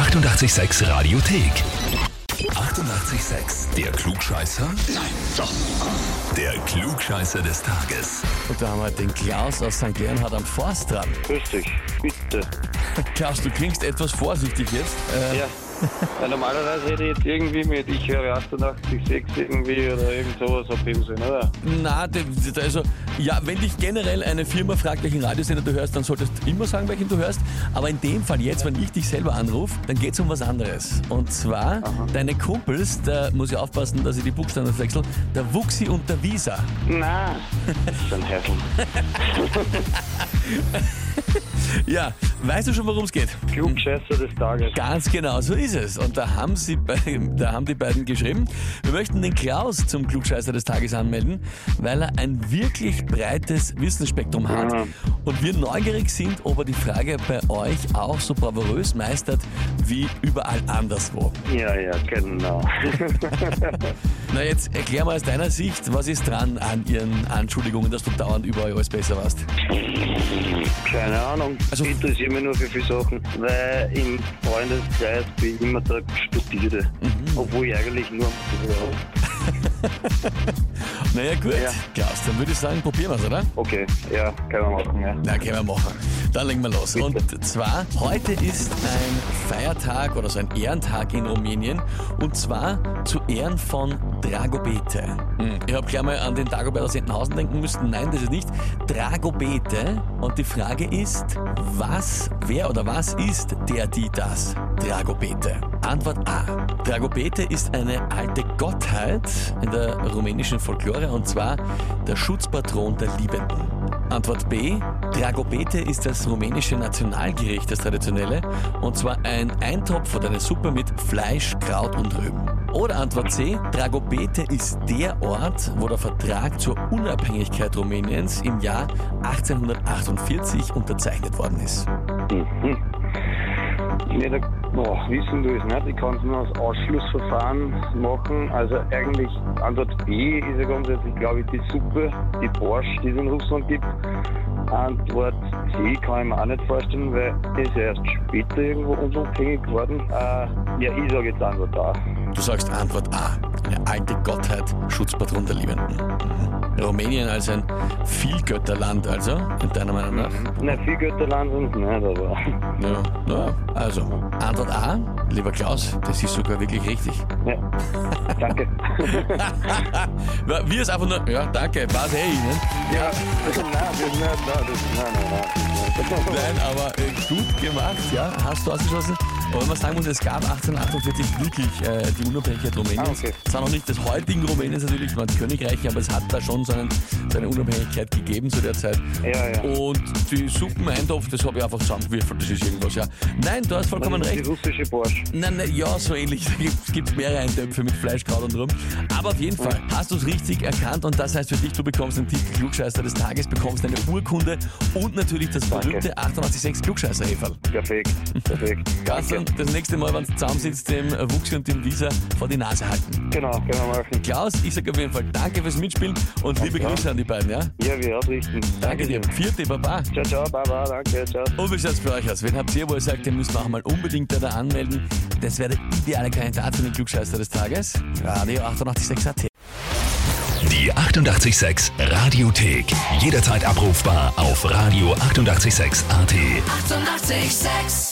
886 Radiothek. 88,6. Der Klugscheißer? Nein, doch. Der Klugscheißer des Tages. Und da haben wir den Klaus aus St. Leonhard am Forst dran. Grüß dich, bitte. Klaus, du klingst etwas vorsichtig jetzt. Äh, Ja. Weil normalerweise hätte ich jetzt irgendwie mit ich höre 88,6 irgendwie oder irgend sowas abheben oder? Na, de- de- also, ja, wenn dich generell eine Firma fragt, welchen Radiosender du hörst, dann solltest du immer sagen, welchen du hörst. Aber in dem Fall jetzt, wenn ich dich selber anrufe, dann geht es um was anderes. Und zwar deine Kumpels, da muss ich aufpassen, dass ich die Buchstaben wechsel, der Wuxi und der Visa. Nein. Das ist ein Hässl. Ja, weißt du schon, worum es geht? Klugscheißer des Tages. Ganz genau, so ist es. Und da haben, sie, bei- da haben die beiden geschrieben, wir möchten den Klaus zum Klugscheißer des Tages anmelden, weil er ein wirklich breites Wissensspektrum hat. Mhm. Und wir neugierig sind, ob er die Frage bei euch auch so bravourös meistert wie überall anderswo. Ja, ja, genau. Na jetzt erklär mal aus deiner Sicht, was ist dran an ihren Anschuldigungen, dass du dauernd überall alles besser warst? Keine Ahnung. Also- ich interessiere mich nur für viele Sachen, weil im Freundeskreis bin ich immer der Studierte. Mhm. Obwohl ich eigentlich nur Naja gut, Ja. Klaus, dann würde ich sagen, probieren wir es, oder? Okay, ja, können wir machen, ja. Na, können wir machen. Dann legen wir los. Und zwar, heute ist ein Feiertag oder so ein Ehrentag in Rumänien. Und zwar zu Ehren von Dragobete. Hm, Ich habe gleich mal an den Dagobert aus Entenhausen denken müssen. Nein, das ist nicht. Dragobete. Und die Frage ist, was, wer oder was ist der, die, das? Dragobete. Antwort A. Dragobete ist eine alte Gottheit in der rumänischen Folklore und zwar der Schutzpatron der Liebenden. Antwort B. Dragobete ist das rumänische Nationalgericht, das traditionelle, und zwar ein Eintopf oder eine Suppe mit Fleisch, Kraut und Rüben. Oder Antwort C. Dragobete ist der Ort, wo der Vertrag zur Unabhängigkeit Rumäniens im Jahr 1848 unterzeichnet worden ist. Mhm. Da, oh, wissen du es nicht. Ich kann es nur als Ausschlussverfahren machen. Also eigentlich Antwort B ist ja grundsätzlich, glaube ich, die Suppe, die Borsch, die es in Russland gibt. Antwort C kann ich mir auch nicht vorstellen, weil die ist erst später irgendwo unabhängig geworden. Äh, ja, ich sage jetzt Antwort A. Du sagst Antwort A. Eine alte Gottheit, Schutzpatron der Liebenden. Mhm. Rumänien als ein Vielgötterland, also, in deiner Meinung nach? Na, viel Götterland sind es nicht, aber Ja, ja, also, Antwort A, lieber Klaus, das ist sogar wirklich richtig. ja. Danke. Wir ist einfach nur, ja, danke, war's eh Ihnen. ja, nein, das ist nicht, nein, das ist, nein, nein, nein. Nein, aber äh, gut gemacht, ja, hast du ausgeschlossen. Aber wenn man sagen muss, es gab 1848 wirklich äh, die Unabhängigkeit Rumäniens. Ah, okay. Zwar noch nicht des heutigen Rumäniens natürlich, man Königreich, aber es hat da schon so, einen, so eine Unabhängigkeit gegeben zu der Zeit. Ja, ja. Und die Suppeneintopf, das habe ich einfach zusammengewürfelt, das ist irgendwas, ja. Nein, du hast vollkommen Das ist recht. Die russische Borsch. Nein, nein, ja, so ähnlich. Es gibt mehrere Eintöpfe mit Fleisch, Kraut und rum. Aber auf jeden Fall hast du es richtig erkannt und das heißt für dich, du bekommst den Titel Klugscheißer des Tages, bekommst eine Urkunde und natürlich das Danke. berühmte 886 klugscheißer -Häferl. Perfekt, perfekt. Du Danke. das nächste Mal, wenn du zusammensitzt, dem Wuchsi und dem Visa vor die Nase halten. Genau, wir machen. Klaus, ich sage auf jeden Fall danke fürs Mitspielen und liebe Ja. Grüße an die beiden, ja? Ja, wir ausrichten. Danke dir. Vierte Baba. Ciao, ciao, baba, danke, ciao. Und wie schaut's für euch aus? Wen habt ihr, wo ihr sagt, ihr müsst auch mal unbedingt da anmelden? Das wäre der ideale Kandidat für den Klugscheißer des Tages. Radio 886 AT. Die 88,6 Radiothek. Jederzeit abrufbar auf radio886.at. 88,6. Eighty-eight, sex.